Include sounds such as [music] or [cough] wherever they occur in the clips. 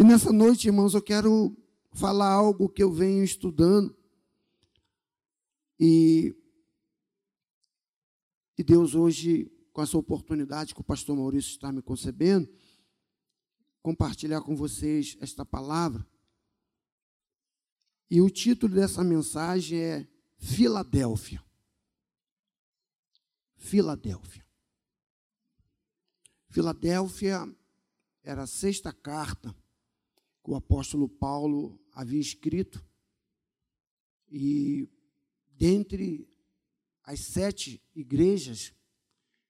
E nessa noite, irmãos, eu quero falar algo que eu venho estudando. E, e Deus hoje, com essa oportunidade que o pastor Maurício está me concebendo, compartilhar com vocês esta palavra. E o título dessa mensagem é Filadélfia. Filadélfia. Filadélfia era a sexta carta o apóstolo Paulo havia escrito. E dentre as sete igrejas,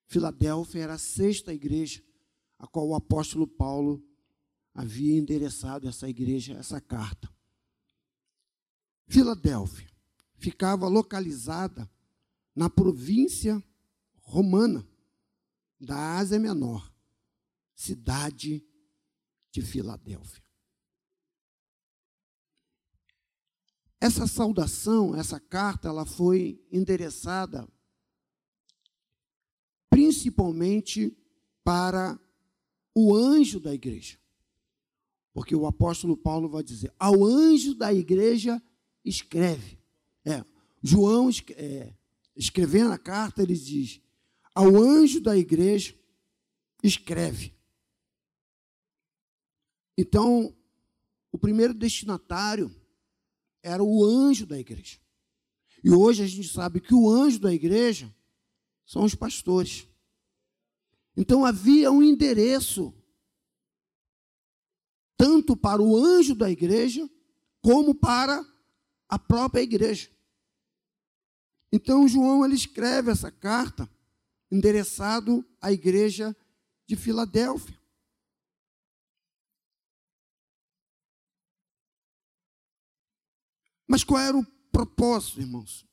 Filadélfia era a sexta igreja a qual o apóstolo Paulo havia endereçado essa igreja, essa carta. Filadélfia ficava localizada na província romana da Ásia Menor, cidade de Filadélfia. Essa saudação, essa carta, ela foi endereçada principalmente para o anjo da igreja. Porque o apóstolo Paulo vai dizer: ao anjo da igreja escreve. É, João, é, escrevendo a carta, ele diz: ao anjo da igreja escreve. Então, o primeiro destinatário era o anjo da igreja. E hoje a gente sabe que o anjo da igreja são os pastores. Então havia um endereço tanto para o anjo da igreja como para a própria igreja. Então João ele escreve essa carta endereçado à igreja de Filadélfia. Mas qual era o propósito, irmãos?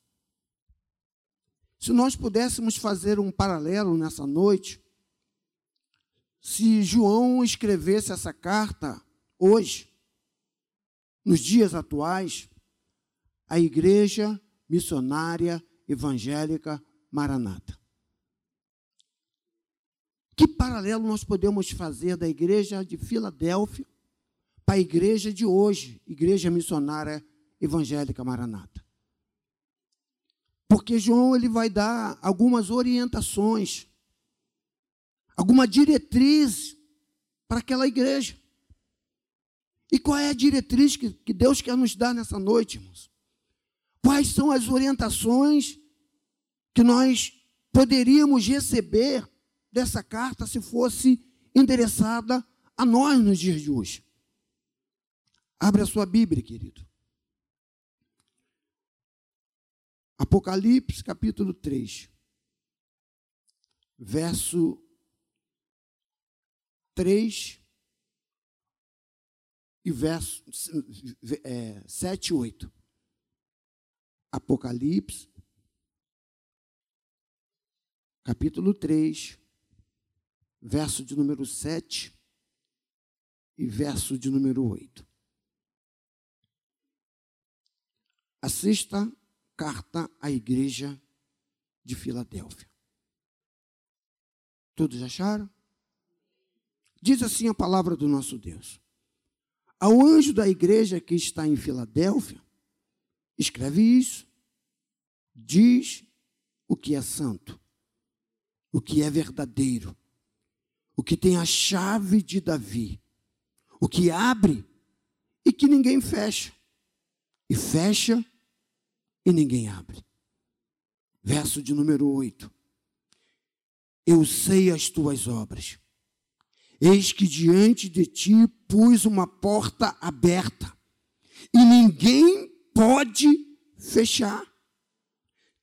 Se nós pudéssemos fazer um paralelo nessa noite, se João escrevesse essa carta hoje, nos dias atuais, a Igreja Missionária Evangélica Maranata. Que paralelo nós podemos fazer da igreja de Filadélfia para a igreja de hoje, Igreja Missionária Evangélica Maranata? Porque João ele vai dar algumas orientações, alguma diretriz para aquela igreja. E qual é a diretriz que, que Deus quer nos dar nessa noite, irmãos? Quais são as orientações que nós poderíamos receber dessa carta se fosse endereçada a nós nos dias de hoje? Abre a sua Bíblia, querido. Apocalipse, capítulo 3, verso 3 e verso é, 7 e 8. Apocalipse, capítulo 3, verso de número 7 e verso de número 8. A sexta carta à igreja de Filadélfia. Todos acharam? Diz assim a palavra do nosso Deus. Ao anjo da igreja que está em Filadélfia, escreve isso. Diz o que é santo, o que é verdadeiro, o que tem a chave de Davi, o que abre e que ninguém fecha, e fecha e ninguém abre. Verso de número 8. Eu sei as tuas obras Eis que diante de ti pus uma porta aberta, e ninguém pode fechar.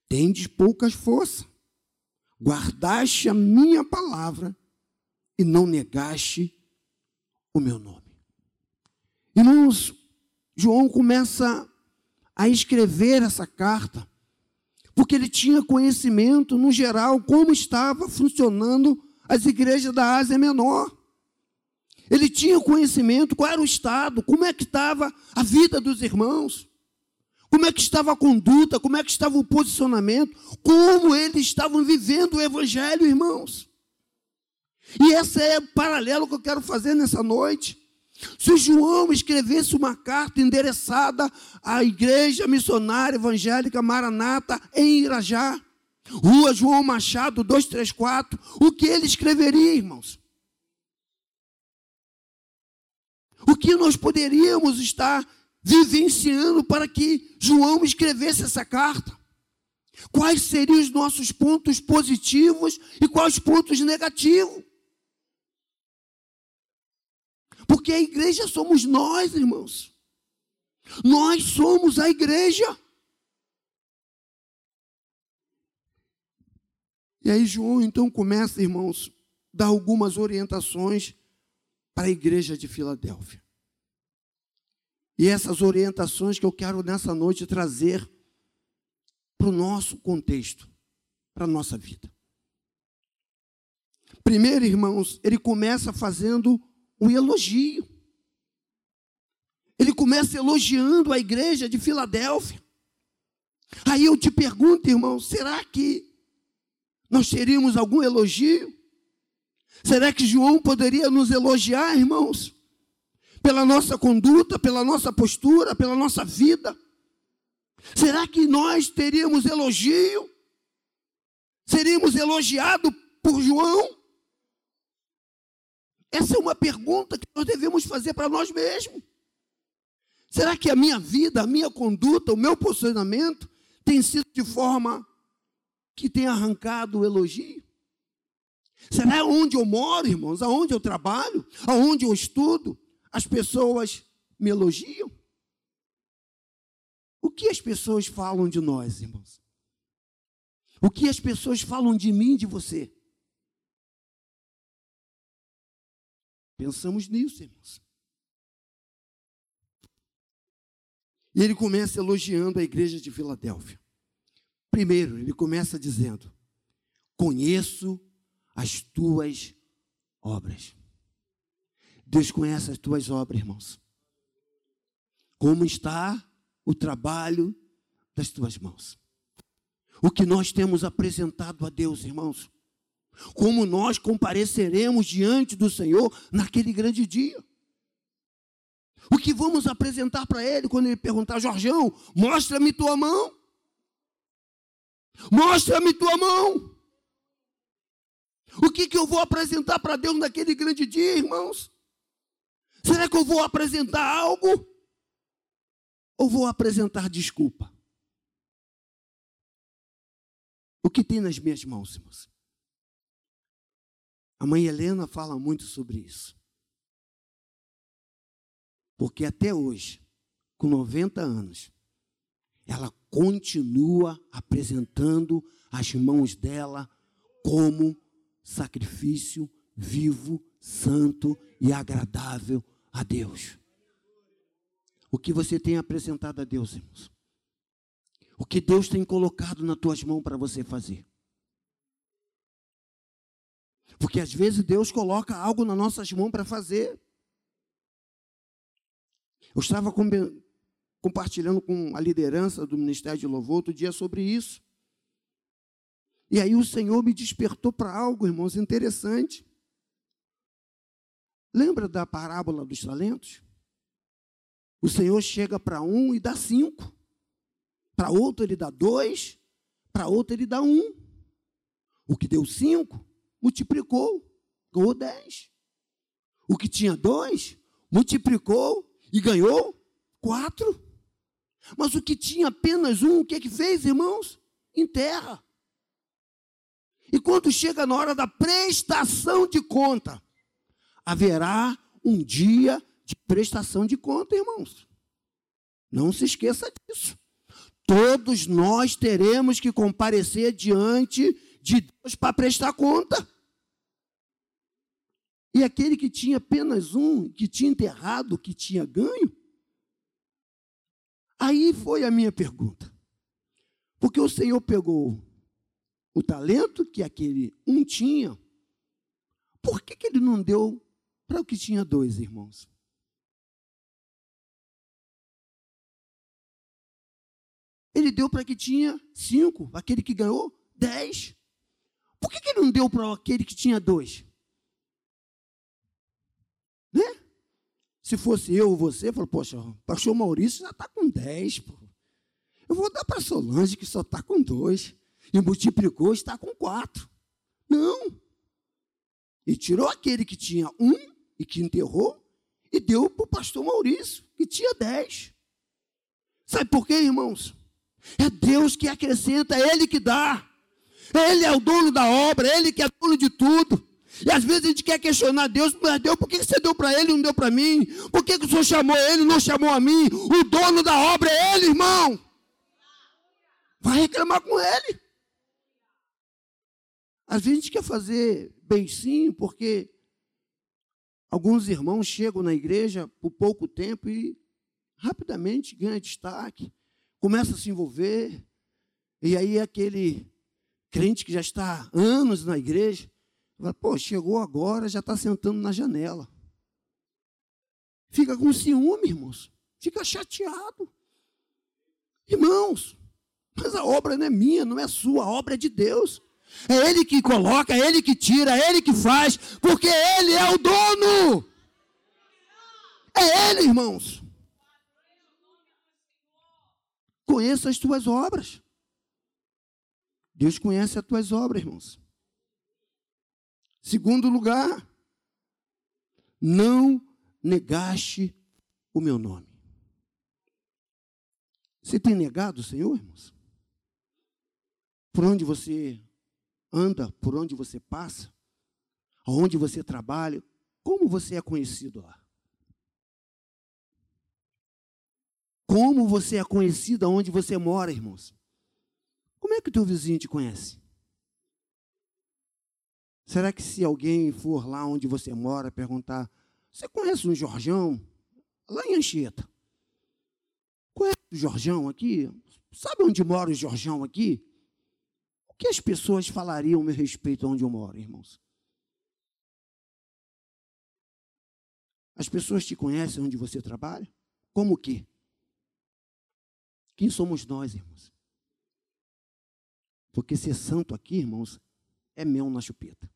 Tendes poucas forças, guardaste a minha palavra e não negaste o meu nome. Irmãos, João começa a escrever essa carta, porque ele tinha conhecimento, no geral, como estava funcionando as igrejas da Ásia Menor. Ele tinha conhecimento, qual era o estado, como é que estava a vida dos irmãos, como é que estava a conduta, como é que estava o posicionamento, como eles estavam vivendo o evangelho, irmãos. E esse é o paralelo que eu quero fazer nessa noite. Se João escrevesse uma carta endereçada à igreja missionária evangélica Maranata em Irajá, Rua João Machado 234, o que ele escreveria, irmãos? O que nós poderíamos estar vivenciando para que João escrevesse essa carta? Quais seriam os nossos pontos positivos e quais pontos negativos? Porque a igreja somos nós, irmãos. Nós somos a igreja. E aí João então começa, irmãos, dar algumas orientações para a igreja de Filadélfia. E essas orientações que eu quero nessa noite trazer para o nosso contexto, para a nossa vida. Primeiro, irmãos, ele começa fazendo um elogio. Ele começa elogiando a igreja de Filadélfia. Aí eu te pergunto, irmão, será que nós teríamos algum elogio? Será que João poderia nos elogiar, irmãos? Pela nossa conduta, pela nossa postura, pela nossa vida? Será que nós teríamos elogio? Seríamos elogiados por João? Essa é uma pergunta que nós devemos fazer para nós mesmos. Será que a minha vida, a minha conduta, o meu posicionamento tem sido de forma que tem arrancado o elogio? Será onde eu moro, irmãos, aonde eu trabalho, aonde eu estudo, as pessoas me elogiam? O que as pessoas falam de nós, irmãos? O que as pessoas falam de mim, de você? Pensamos nisso, irmãos. E ele começa elogiando a igreja de Filadélfia. Primeiro, ele começa dizendo: Conheço as tuas obras. Deus conhece as tuas obras, irmãos. Como está o trabalho das tuas mãos? O que nós temos apresentado a Deus, irmãos? Como nós compareceremos diante do Senhor naquele grande dia. O que vamos apresentar para Ele quando Ele perguntar, Jorgão, mostra-me tua mão. Mostra-me tua mão. O que, que eu vou apresentar para Deus naquele grande dia, irmãos? Será que eu vou apresentar algo? Ou vou apresentar desculpa? O que tem nas minhas mãos, irmãos? A mãe Helena fala muito sobre isso. Porque até hoje, com 90 anos, ela continua apresentando as mãos dela como sacrifício vivo, santo e agradável a Deus. O que você tem apresentado a Deus, irmãos? O que Deus tem colocado nas tuas mãos para você fazer? Porque às vezes Deus coloca algo nas nossas mãos para fazer. Eu estava com, compartilhando com a liderança do Ministério de Louvor outro dia sobre isso. E aí o Senhor me despertou para algo, irmãos, interessante. Lembra da parábola dos talentos? O Senhor chega para um e dá cinco. Para outro ele dá dois. Para outro ele dá um. O que deu cinco multiplicou, ganhou dez. O que tinha dois, multiplicou e ganhou quatro. Mas o que tinha apenas um, o que é que fez, irmãos? Enterra. E quando chega na hora da prestação de conta, haverá um dia de prestação de conta, irmãos. Não se esqueça disso. Todos nós teremos que comparecer diante de Deus para prestar conta. E aquele que tinha apenas um, que tinha enterrado, que tinha ganho? Aí foi a minha pergunta. Porque o Senhor pegou o talento que aquele um tinha, por que, que ele não deu para o que tinha dois, irmãos? Ele deu para que tinha cinco, aquele que ganhou dez. Por que, que ele não deu para aquele que tinha dois? Se fosse eu ou você, eu falo, poxa, o pastor Maurício já está com 10, pô. Eu vou dar para Solange, que só está com dois. E multiplicou, está com quatro. Não. E tirou aquele que tinha um e que enterrou e deu para o pastor Maurício, que tinha dez. Sabe por quê, irmãos? É Deus que acrescenta, é Ele que dá. Ele é o dono da obra, é Ele que é dono de tudo. E às vezes a gente quer questionar Deus, mas Deus, por que você deu para ele e não deu para mim? Por que, o Senhor chamou ele e não chamou a mim? O dono da obra é ele, irmão. Vai reclamar com ele. Às vezes a gente quer fazer beicinho, porque alguns irmãos chegam na igreja por pouco tempo e rapidamente ganha destaque, começa a se envolver, e aí aquele crente que já está anos na igreja, pô, chegou agora, já está sentando na janela. Fica com ciúme, irmãos. Fica chateado. Irmãos, mas a obra não é minha, não é sua, a obra é de Deus. É Ele que coloca, é Ele que tira, é Ele que faz, porque Ele é o dono. É Ele, irmãos. Conheça as tuas obras. Deus conhece as tuas obras, irmãos. Segundo lugar, não negaste o meu nome. Você tem negado o Senhor, irmãos? Por onde você anda, por onde você passa, aonde você trabalha, como você é conhecido lá? Como você é conhecido aonde você mora, irmãos? Como é que o teu vizinho te conhece? Será que se alguém for lá onde você mora perguntar, você conhece um Jorjão? Lá em Anchieta. Conhece o Jorjão aqui? Sabe onde mora o Jorjão aqui? O que as pessoas falariam a meu respeito onde eu moro, irmãos? As pessoas te conhecem onde você trabalha? Como que? Quem somos nós, irmãos? Porque ser santo aqui, irmãos, é mel na chupeta.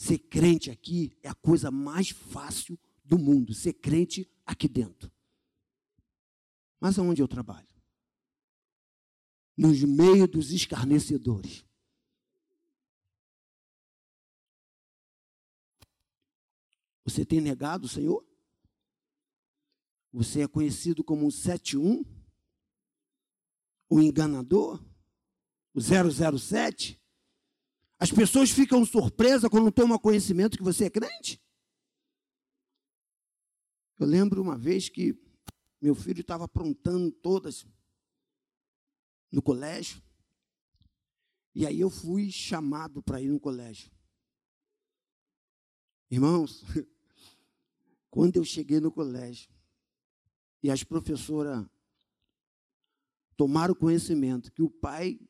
Ser crente aqui é a coisa mais fácil do mundo. Ser crente aqui dentro. Mas aonde eu trabalho? nos meio dos escarnecedores. Você tem negado o Senhor? Você é conhecido como um 71? O enganador? O 007? As pessoas ficam surpresas quando tomam conhecimento que você é crente? Eu lembro uma vez que meu filho estava aprontando todas no colégio. E aí eu fui chamado para ir no colégio. Irmãos, [laughs] quando eu cheguei no colégio e as professoras tomaram conhecimento que o pai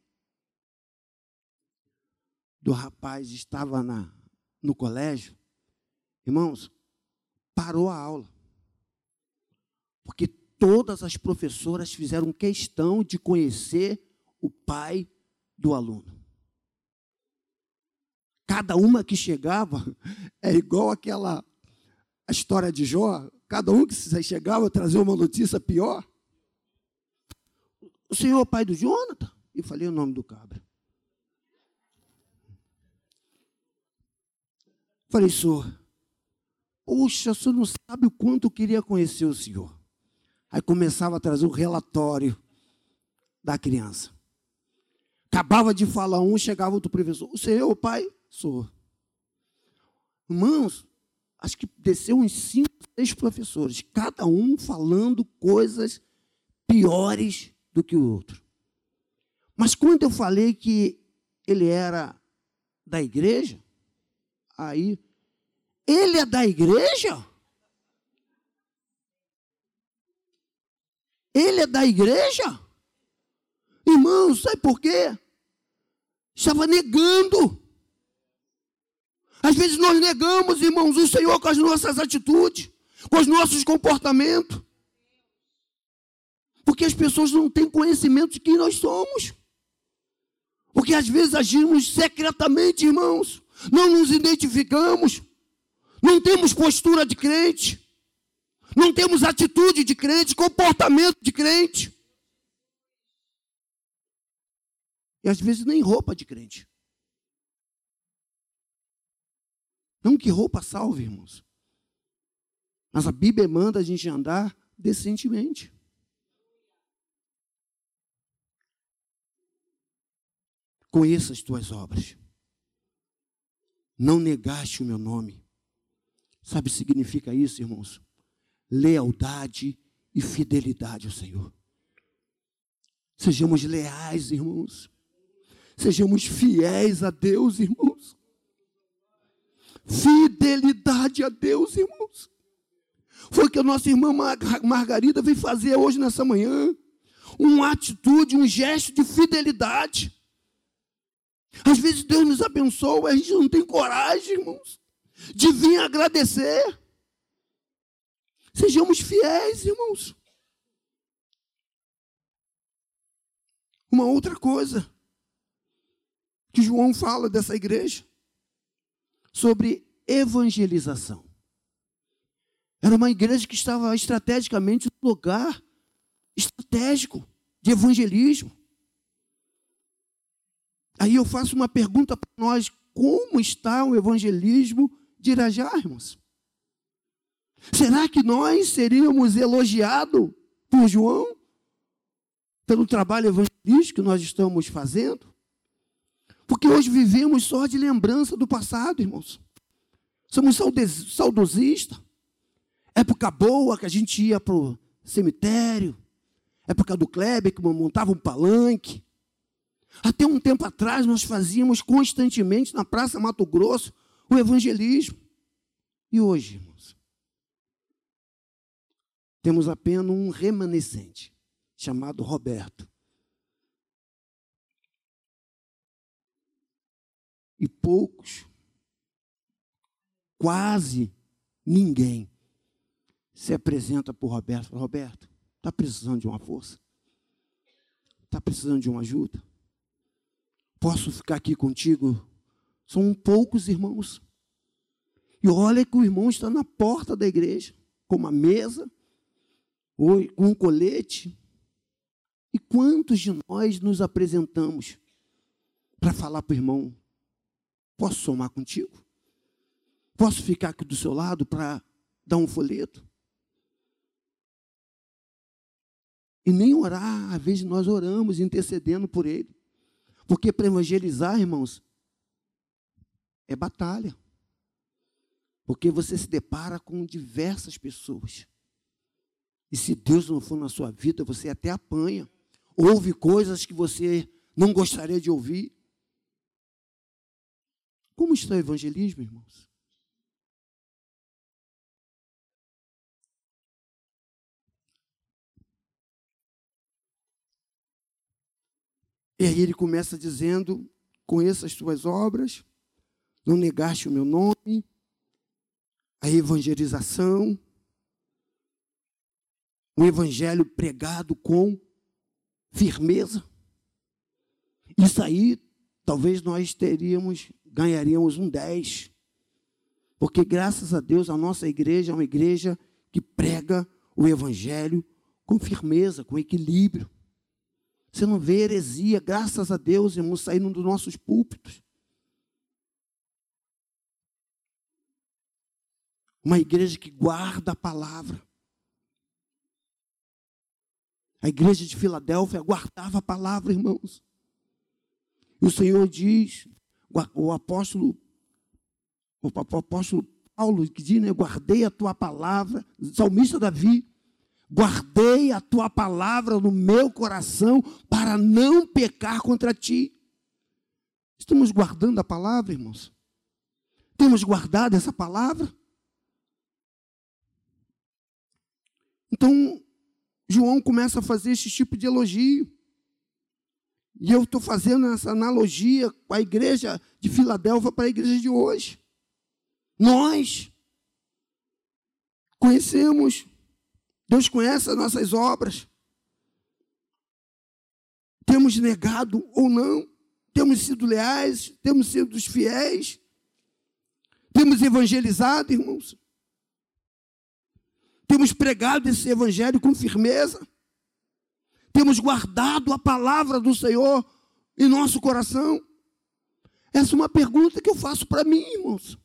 do rapaz estava na, no colégio, irmãos, parou a aula. Porque todas as professoras fizeram questão de conhecer o pai do aluno. Cada uma que chegava [laughs] é igual aquela a história de Jó, cada um que chegava trazia uma notícia pior. O senhor é o pai do Jonathan? E falei o nome do cabra. Falei, senhor, puxa, o senhor não sabe o quanto eu queria conhecer o senhor. Aí começava a trazer o relatório da criança. Acabava de falar um, chegava outro professor. Você é o pai? Sou. Irmãos, acho que desceu uns cinco, seis professores, cada um falando coisas piores do que o outro. Mas quando eu falei que ele era da igreja, aí, ele é da igreja? Ele é da igreja? Irmãos, sabe por quê? Estava negando. Às vezes nós negamos, irmãos, o Senhor com as nossas atitudes, com os nossos comportamentos. Porque as pessoas não têm conhecimento de quem nós somos. Porque às vezes agimos secretamente, irmãos. Não nos identificamos. Não temos postura de crente. Não temos atitude de crente, comportamento de crente. E às vezes nem roupa de crente. Não que roupa salve, irmãos. Mas a Bíblia manda a gente andar decentemente. Conheça as tuas obras. Não negaste o meu nome. Sabe o que significa isso, irmãos? Lealdade e fidelidade ao Senhor. Sejamos leais, irmãos. Sejamos fiéis a Deus, irmãos. Fidelidade a Deus, irmãos. Foi o que a nossa irmã Margarida veio fazer hoje nessa manhã. Uma atitude, um gesto de fidelidade. Às vezes Deus nos abençoa, a gente não tem coragem, irmãos, de vir agradecer. Sejamos fiéis, irmãos. Uma outra coisa que João fala dessa igreja sobre evangelização. Era uma igreja que estava estrategicamente no lugar estratégico de evangelismo. Aí eu faço uma pergunta para nós: como está o evangelismo de Irajá, irmãos? Será que nós seríamos elogiados por João pelo trabalho evangelístico que nós estamos fazendo? Porque hoje vivemos só de lembrança do passado, irmãos. Somos saudosistas. Época boa que a gente ia para o cemitério. Época do Kleber, que montava um palanque. Até um tempo atrás, nós fazíamos constantemente na Praça Mato Grosso o evangelismo. E hoje, irmãos, temos apenas um remanescente, chamado Roberto. E poucos, quase ninguém, se apresenta para o Roberto. Roberto, está precisando de uma força? Está precisando de uma ajuda? Posso ficar aqui contigo? São poucos irmãos. E olha que o irmão está na porta da igreja, com uma mesa, ou com um colete. E quantos de nós nos apresentamos para falar para o irmão: posso somar contigo? Posso ficar aqui do seu lado para dar um folheto? E nem orar, às vezes nós oramos intercedendo por ele. Porque para evangelizar, irmãos, é batalha. Porque você se depara com diversas pessoas. E se Deus não for na sua vida, você até apanha. Ouve coisas que você não gostaria de ouvir. Como está o evangelismo, irmãos? E aí ele começa dizendo: Conheça as tuas obras, não negaste o meu nome, a evangelização, o evangelho pregado com firmeza. Isso aí, talvez nós teríamos, ganharíamos um 10. Porque graças a Deus a nossa igreja é uma igreja que prega o evangelho com firmeza, com equilíbrio. Você não vê heresia, graças a Deus, irmãos, saindo dos nossos púlpitos. Uma igreja que guarda a palavra. A igreja de Filadélfia guardava a palavra, irmãos. E o Senhor diz, o apóstolo, o apóstolo Paulo que diz, né, guardei a tua palavra, o salmista Davi, guardei a tua palavra no meu coração para não pecar contra ti. Estamos guardando a palavra, irmãos? Temos guardado essa palavra? Então, João começa a fazer esse tipo de elogio. E eu estou fazendo essa analogia com a igreja de Filadélfia para a igreja de hoje. Nós conhecemos Deus conhece as nossas obras. Temos negado ou não, temos sido leais, temos sido fiéis, temos evangelizado, irmãos. Temos pregado esse evangelho com firmeza? Temos guardado a palavra do Senhor em nosso coração? Essa é uma pergunta que eu faço para mim, irmãos.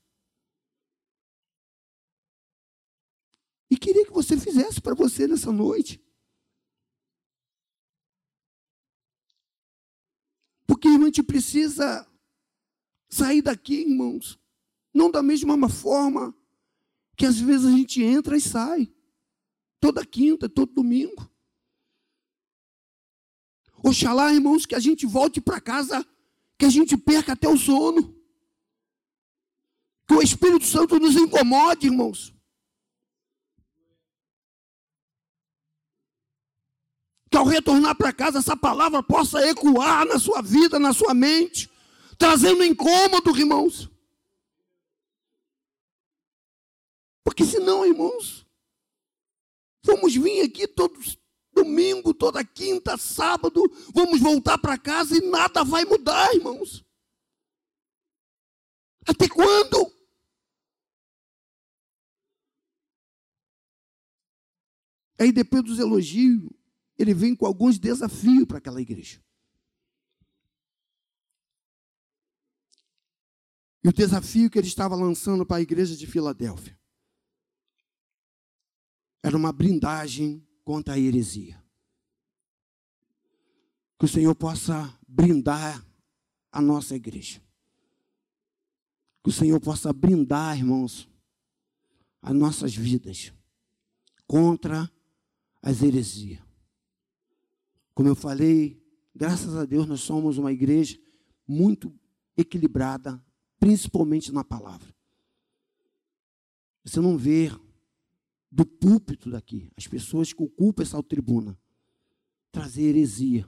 E queria que você fizesse para você nessa noite. Porque a gente precisa sair daqui, irmãos, não da mesma forma que às vezes a gente entra e sai. Toda quinta, todo domingo. Oxalá, irmãos, que a gente volte para casa, que a gente perca até o sono. Que o Espírito Santo nos incomode, irmãos. Que ao retornar para casa, essa palavra possa ecoar na sua vida, na sua mente, trazendo incômodo, irmãos. Porque senão, irmãos, vamos vir aqui todos domingo, toda quinta, sábado, vamos voltar para casa e nada vai mudar, irmãos. Até quando? Aí depois dos elogios, ele vem com alguns desafios para aquela igreja. E o desafio que ele estava lançando para a igreja de Filadélfia era uma blindagem contra a heresia. Que o Senhor possa brindar a nossa igreja. Que o Senhor possa brindar, irmãos, as nossas vidas contra as heresias. Como eu falei, graças a Deus nós somos uma igreja muito equilibrada, principalmente na palavra. Você não vê do púlpito daqui, as pessoas que ocupam essa tribuna, trazer heresia.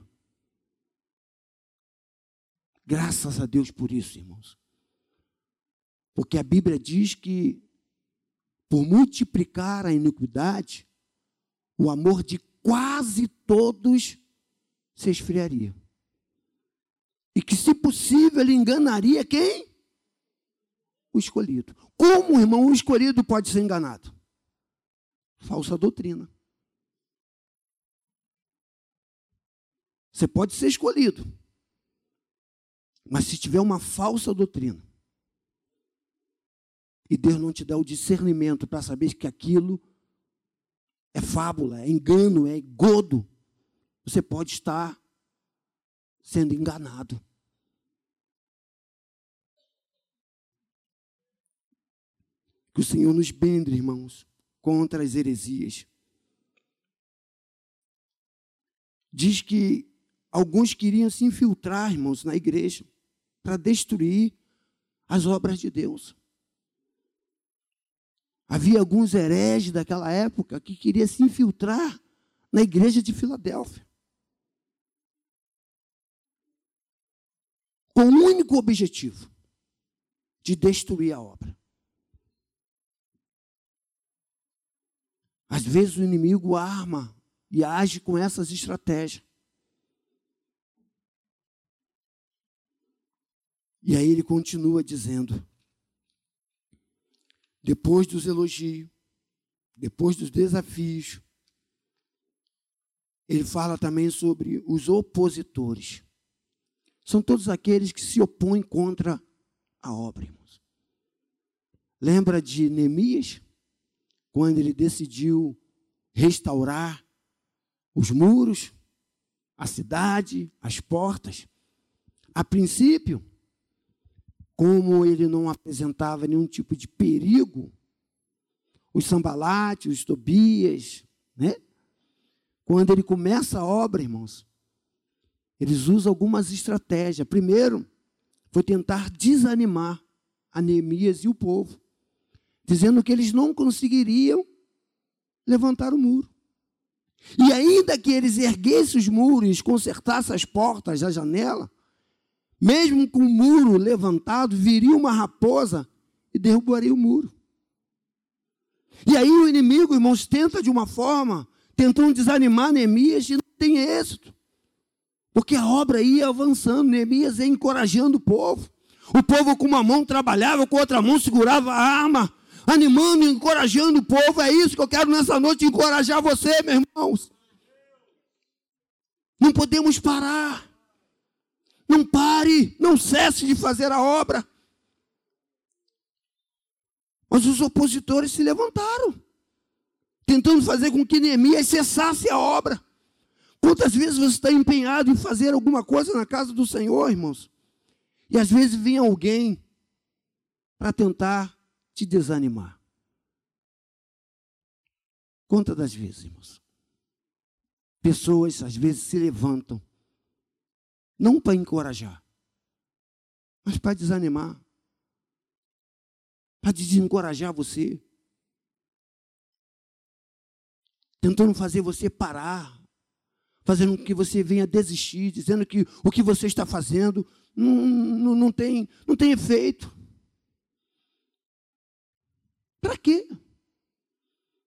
Graças a Deus por isso, irmãos. Porque a Bíblia diz que, por multiplicar a iniquidade, o amor de quase todos se esfriaria. E que, se possível, ele enganaria quem? O escolhido. Como, irmão, o escolhido pode ser enganado? Falsa doutrina. Você pode ser escolhido. Mas se tiver uma falsa doutrina, e Deus não te dá o discernimento para saber que aquilo é fábula, é engano, é godo, você pode estar sendo enganado. Que o Senhor nos bendre, irmãos, contra as heresias. Diz que alguns queriam se infiltrar, irmãos, na igreja para destruir as obras de Deus. Havia alguns hereges daquela época que queriam se infiltrar na igreja de Filadélfia. Com o único objetivo de destruir a obra. Às vezes o inimigo arma e age com essas estratégias. E aí ele continua dizendo: depois dos elogios, depois dos desafios, ele fala também sobre os opositores. São todos aqueles que se opõem contra a obra, irmãos. Lembra de Neemias? quando ele decidiu restaurar os muros, a cidade, as portas. A princípio, como ele não apresentava nenhum tipo de perigo, os sambalates, os tobias, né? Quando ele começa a obra, irmãos, eles usam algumas estratégias. Primeiro, foi tentar desanimar a Neemias e o povo dizendo que eles não conseguiriam levantar o muro. E ainda que eles erguessem os muros, consertassem as portas, a janela, mesmo com o muro levantado, viria uma raposa e derrubaria o muro. E aí o inimigo, irmãos, tenta de uma forma, tentando desanimar Neemias e não tem êxito. Porque a obra ia avançando, Neemias ia encorajando o povo. O povo com uma mão trabalhava, com outra mão segurava a arma animando, encorajando o povo. É isso que eu quero nessa noite encorajar você, meus irmãos. Não podemos parar. Não pare, não cesse de fazer a obra. Mas os opositores se levantaram, tentando fazer com que Neemias cessasse a obra. Quantas vezes você está empenhado em fazer alguma coisa na casa do Senhor, irmãos? E às vezes vem alguém para tentar te desanimar. Quantas das vezes, irmãos? Pessoas às vezes se levantam, não para encorajar, mas para desanimar, para desencorajar você, tentando fazer você parar, fazendo com que você venha desistir, dizendo que o que você está fazendo não, não, não, tem, não tem efeito. Para quê?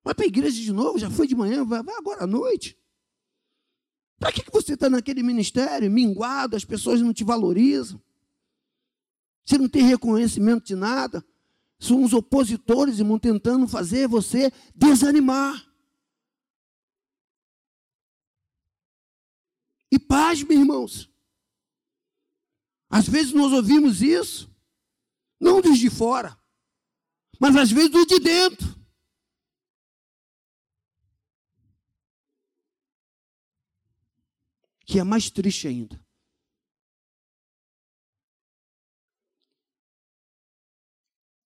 Vai para a igreja de novo, já foi de manhã, vai, vai agora à noite. Para que, que você está naquele ministério, minguado, as pessoas não te valorizam? Você não tem reconhecimento de nada? São os opositores, irmão, tentando fazer você desanimar. E paz, meus irmãos. Às vezes nós ouvimos isso, não dos de fora, mas às vezes dos de dentro. Que é mais triste ainda.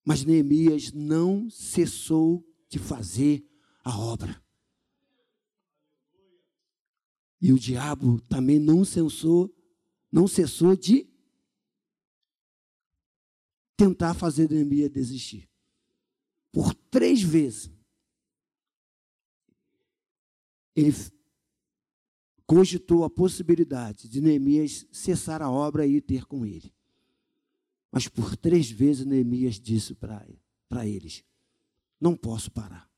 Mas Neemias não cessou de fazer a obra. E o diabo também não cessou, não cessou de tentar fazer Neemias desistir. Por três vezes. Ele cogitou a possibilidade de Neemias cessar a obra e ir ter com ele. Mas por três vezes Neemias disse para eles: Não posso parar.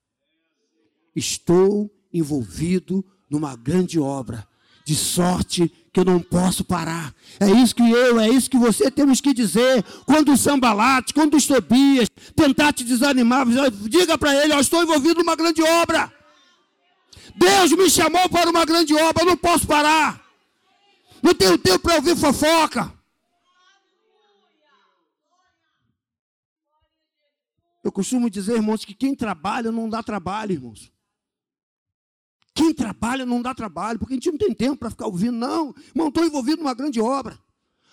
Estou envolvido numa grande obra, de sorte que eu não posso parar. É isso que eu, é isso que você temos que dizer. Quando o sambalate, quando os Tobias tentar te desanimar, diga para ele: Eu estou envolvido numa grande obra. Deus me chamou para uma grande obra, eu não posso parar. Não tenho tempo para ouvir fofoca. Eu costumo dizer, irmãos, que quem trabalha não dá trabalho, irmãos. Quem trabalha não dá trabalho, porque a gente não tem tempo para ficar ouvindo, não. Irmão, estou envolvido numa grande obra.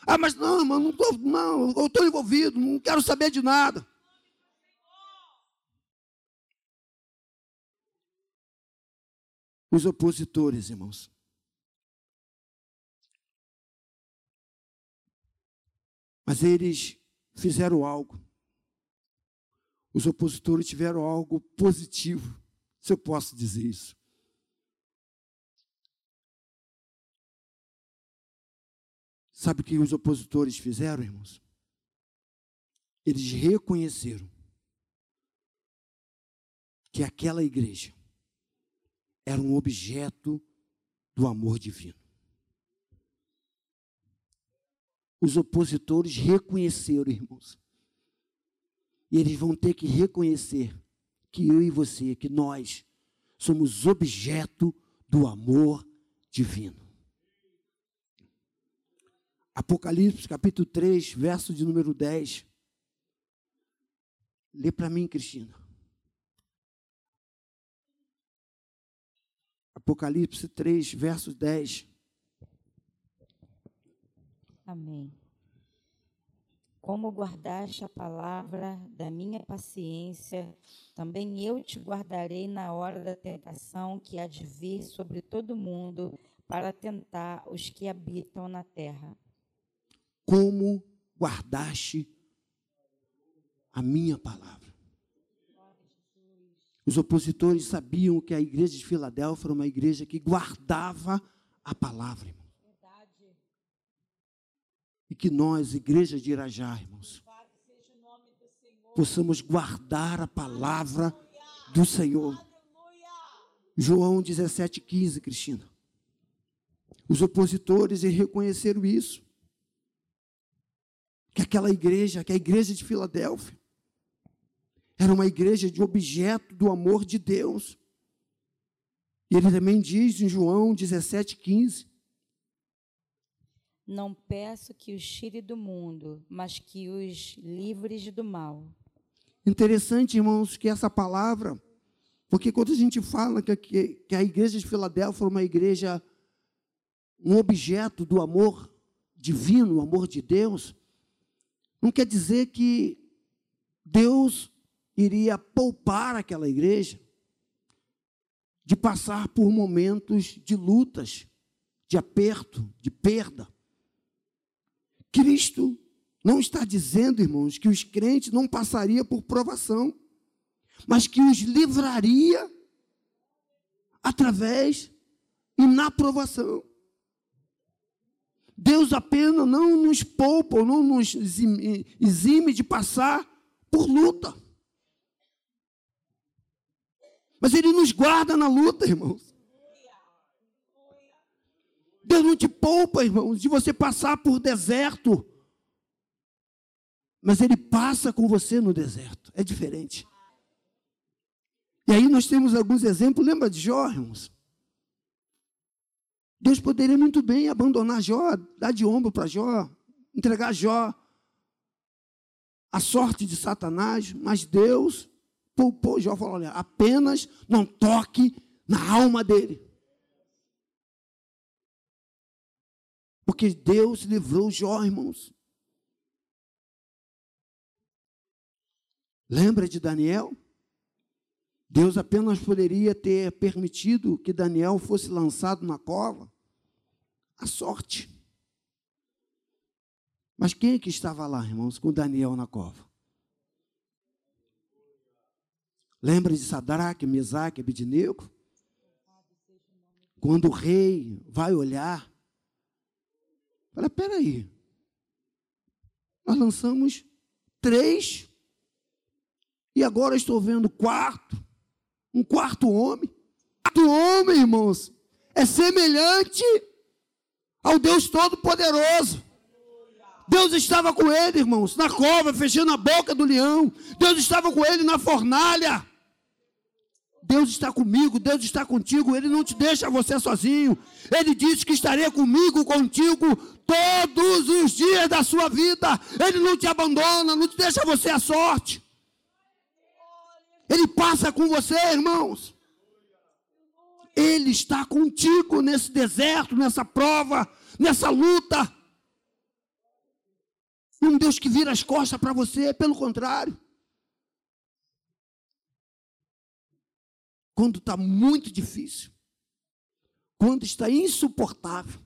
Ah, mas não, irmão, não estou, não, eu estou envolvido, não quero saber de nada. Os opositores, irmãos. Mas eles fizeram algo. Os opositores tiveram algo positivo, se eu posso dizer isso. Sabe o que os opositores fizeram, irmãos? Eles reconheceram que aquela igreja era um objeto do amor divino. Os opositores reconheceram, irmãos. E eles vão ter que reconhecer que eu e você, que nós, somos objeto do amor divino. Apocalipse capítulo 3, verso de número 10. Lê para mim, Cristina. Apocalipse 3, verso 10. Amém. Como guardaste a palavra da minha paciência, também eu te guardarei na hora da tentação que há de vir sobre todo mundo para tentar os que habitam na terra como guardaste a minha palavra. Os opositores sabiam que a igreja de Filadélfia era uma igreja que guardava a palavra, irmão. E que nós, igreja de Irajá, irmãos, possamos guardar a palavra do Senhor. João 17,15, Cristina. Os opositores reconheceram isso que aquela igreja, que a igreja de Filadélfia, Era uma igreja de objeto do amor de Deus. E ele também diz em João 17,15: Não peço que os tire do mundo, mas que os livres do mal. Interessante, irmãos, que essa palavra, porque quando a gente fala que, que, que a igreja de Filadélfia foi uma igreja, um objeto do amor divino, o amor de Deus, não quer dizer que Deus iria poupar aquela igreja de passar por momentos de lutas, de aperto, de perda. Cristo não está dizendo, irmãos, que os crentes não passariam por provação, mas que os livraria através e na provação. Deus apenas não nos poupa, não nos exime de passar por luta. Mas Ele nos guarda na luta, irmãos. Deus não te poupa, irmãos, de você passar por deserto. Mas Ele passa com você no deserto. É diferente. E aí nós temos alguns exemplos. Lembra de Jó, irmãos? Deus poderia muito bem abandonar Jó, dar de ombro para Jó, entregar Jó a sorte de Satanás, mas Deus poupou Jó, falou: olha, apenas não toque na alma dele. Porque Deus livrou Jó, irmãos. Lembra de Daniel? Deus apenas poderia ter permitido que Daniel fosse lançado na cova. A sorte. Mas quem é que estava lá, irmãos, com Daniel na cova? Lembra de Sadraque, Mesaque, Abidnego? Quando o rei vai olhar, fala, peraí, nós lançamos três, e agora estou vendo quarto, um quarto homem. Quarto homem, irmãos, é semelhante ao Deus Todo-Poderoso. Deus estava com ele, irmãos, na cova, fechando a boca do leão. Deus estava com ele na fornalha. Deus está comigo, Deus está contigo, Ele não te deixa você sozinho. Ele disse que estaria comigo, contigo, todos os dias da sua vida. Ele não te abandona, não te deixa você à sorte. Ele passa com você, irmãos. Ele está contigo nesse deserto, nessa prova, nessa luta. Um Deus que vira as costas para você, pelo contrário. quando está muito difícil, quando está insuportável,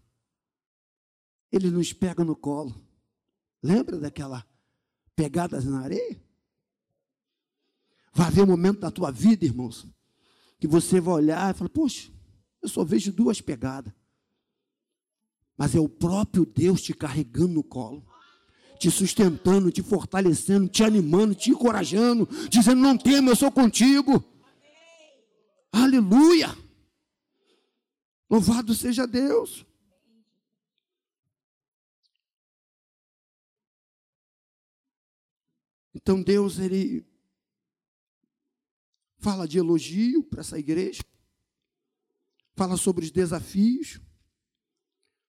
ele nos pega no colo. Lembra daquela pegada na areia? Vai haver um momento da tua vida, irmãos, que você vai olhar e falar: Poxa, eu só vejo duas pegadas. Mas é o próprio Deus te carregando no colo, te sustentando, te fortalecendo, te animando, te encorajando, dizendo: Não tema, eu sou contigo. Aleluia! Louvado seja Deus. Então Deus ele fala de elogio para essa igreja, fala sobre os desafios,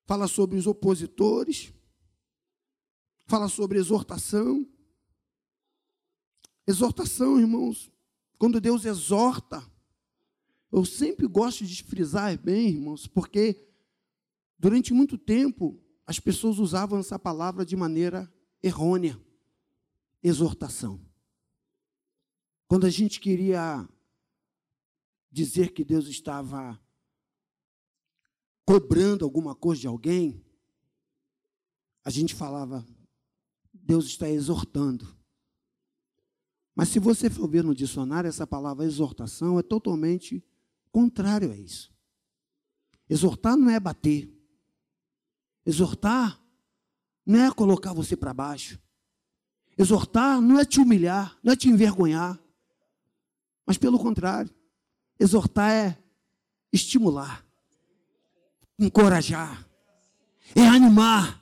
fala sobre os opositores, fala sobre exortação. Exortação, irmãos, quando Deus exorta, eu sempre gosto de frisar bem, irmãos, porque durante muito tempo as pessoas usavam essa palavra de maneira errônea. Exortação. Quando a gente queria dizer que Deus estava cobrando alguma coisa de alguém, a gente falava, Deus está exortando. Mas se você for ver no dicionário, essa palavra exortação é totalmente contrário a isso. Exortar não é bater. Exortar não é colocar você para baixo. Exortar não é te humilhar, não é te envergonhar. Mas pelo contrário, exortar é estimular, encorajar, é animar.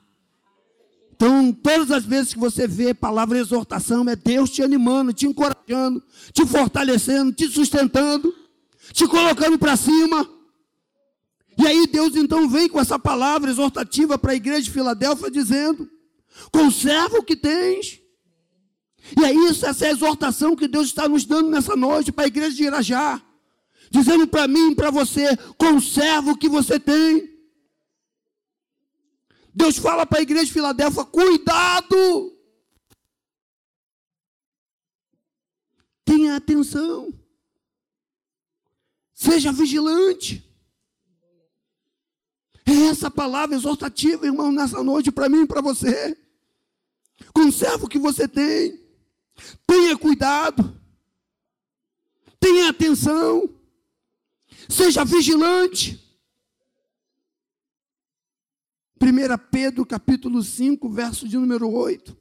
Então, todas as vezes que você vê palavra exortação, é Deus te animando, te encorajando, te fortalecendo, te sustentando, te colocando para cima. E aí Deus então vem com essa palavra exortativa para a igreja de Filadélfia, dizendo: conserva o que tens. E é isso, essa é a exortação que Deus está nos dando nessa noite para a igreja de Irajá. Dizendo para mim e para você: conserva o que você tem. Deus fala para a igreja de Filadélfia: cuidado. Tenha atenção. Seja vigilante. É essa palavra exortativa, irmão, nessa noite para mim e para você. Conserva o que você tem. Tenha cuidado. Tenha atenção. Seja vigilante. 1 Pedro capítulo 5, verso de número 8.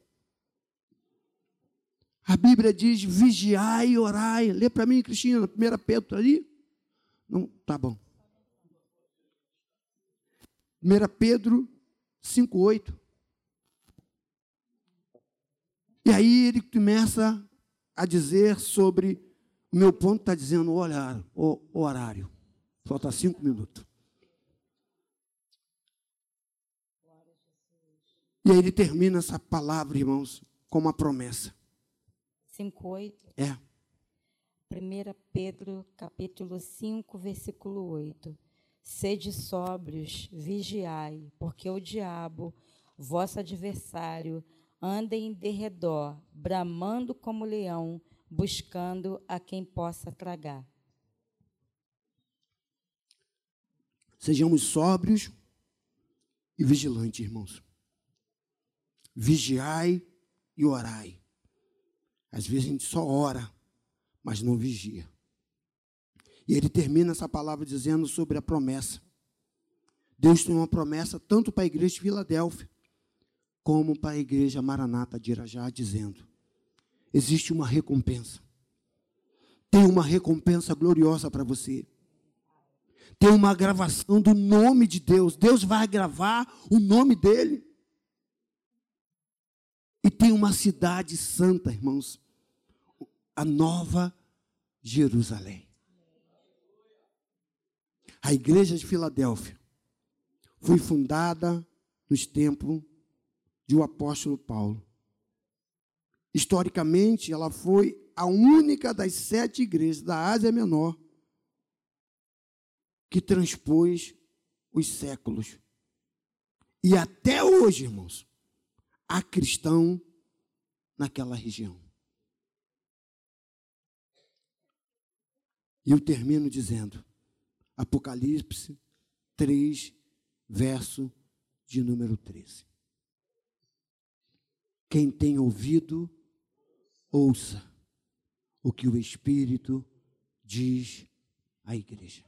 A Bíblia diz: vigiai e orai. Lê para mim, Cristina, 1 Pedro tá ali? Não, tá bom. 1 Pedro 5,8. E aí ele começa a dizer sobre. O meu ponto está dizendo o horário, o horário. Falta cinco minutos. E aí ele termina essa palavra, irmãos, com uma promessa. 5,8. É. 1 Pedro, capítulo 5, versículo 8. Sede sóbrios, vigiai, porque o diabo, vosso adversário, anda em derredor, bramando como leão, buscando a quem possa tragar. Sejamos sóbrios e vigilantes, irmãos. Vigiai e orai. Às vezes a gente só ora, mas não vigia. E ele termina essa palavra dizendo sobre a promessa. Deus tem uma promessa tanto para a igreja de Filadélfia, como para a igreja Maranata de Irajá, dizendo: existe uma recompensa. Tem uma recompensa gloriosa para você. Tem uma gravação do nome de Deus. Deus vai gravar o nome dele. E tem uma cidade santa, irmãos. A nova Jerusalém a igreja de Filadélfia foi fundada nos tempos de o apóstolo Paulo. Historicamente, ela foi a única das sete igrejas da Ásia Menor que transpôs os séculos. E até hoje, irmãos, há cristão naquela região. E eu termino dizendo: Apocalipse 3, verso de número 13. Quem tem ouvido, ouça o que o Espírito diz à igreja.